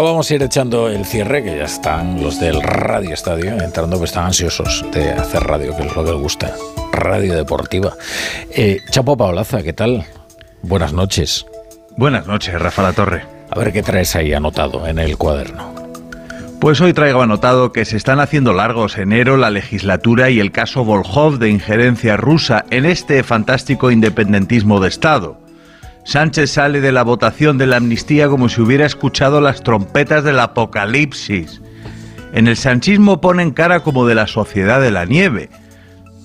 vamos a ir echando el cierre, que ya están los del Radio Estadio entrando, que están ansiosos de hacer radio, que es lo que les gusta. Radio deportiva. Eh, Chapo Paolaza, ¿qué tal? Buenas noches. Buenas noches, Rafa La Torre. A ver qué traes ahí anotado en el cuaderno. Pues hoy traigo anotado que se están haciendo largos enero la legislatura y el caso Volhov de injerencia rusa en este fantástico independentismo de Estado. Sánchez sale de la votación de la amnistía como si hubiera escuchado las trompetas del apocalipsis. En el sanchismo ponen cara como de la sociedad de la nieve,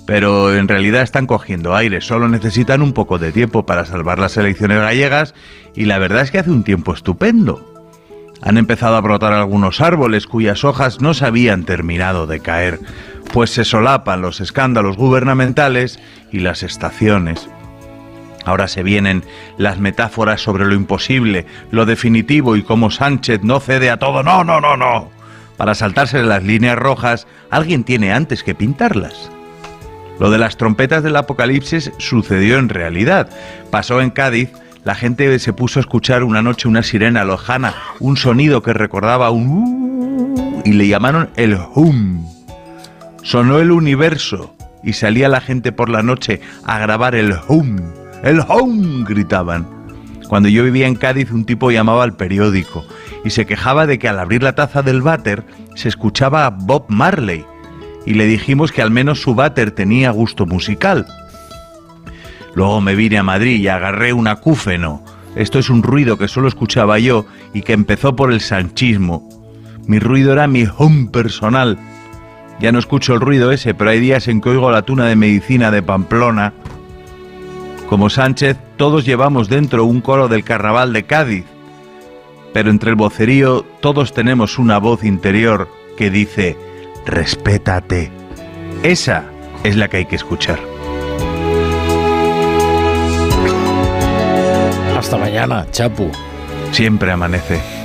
pero en realidad están cogiendo aire, solo necesitan un poco de tiempo para salvar las elecciones gallegas y la verdad es que hace un tiempo estupendo. Han empezado a brotar algunos árboles cuyas hojas no se habían terminado de caer, pues se solapan los escándalos gubernamentales y las estaciones. Ahora se vienen las metáforas sobre lo imposible, lo definitivo y cómo Sánchez no cede a todo. No, no, no, no. Para saltarse las líneas rojas, alguien tiene antes que pintarlas. Lo de las trompetas del apocalipsis sucedió en realidad. Pasó en Cádiz, la gente se puso a escuchar una noche una sirena lojana, un sonido que recordaba un... Y le llamaron el hum. Sonó el universo y salía la gente por la noche a grabar el hum ¡El home! gritaban. Cuando yo vivía en Cádiz, un tipo llamaba al periódico y se quejaba de que al abrir la taza del váter se escuchaba a Bob Marley y le dijimos que al menos su váter tenía gusto musical. Luego me vine a Madrid y agarré un acúfeno. Esto es un ruido que solo escuchaba yo y que empezó por el sanchismo. Mi ruido era mi home personal. Ya no escucho el ruido ese, pero hay días en que oigo la tuna de medicina de Pamplona como Sánchez, todos llevamos dentro un coro del carnaval de Cádiz, pero entre el vocerío todos tenemos una voz interior que dice, respétate. Esa es la que hay que escuchar. Hasta mañana, Chapu. Siempre amanece.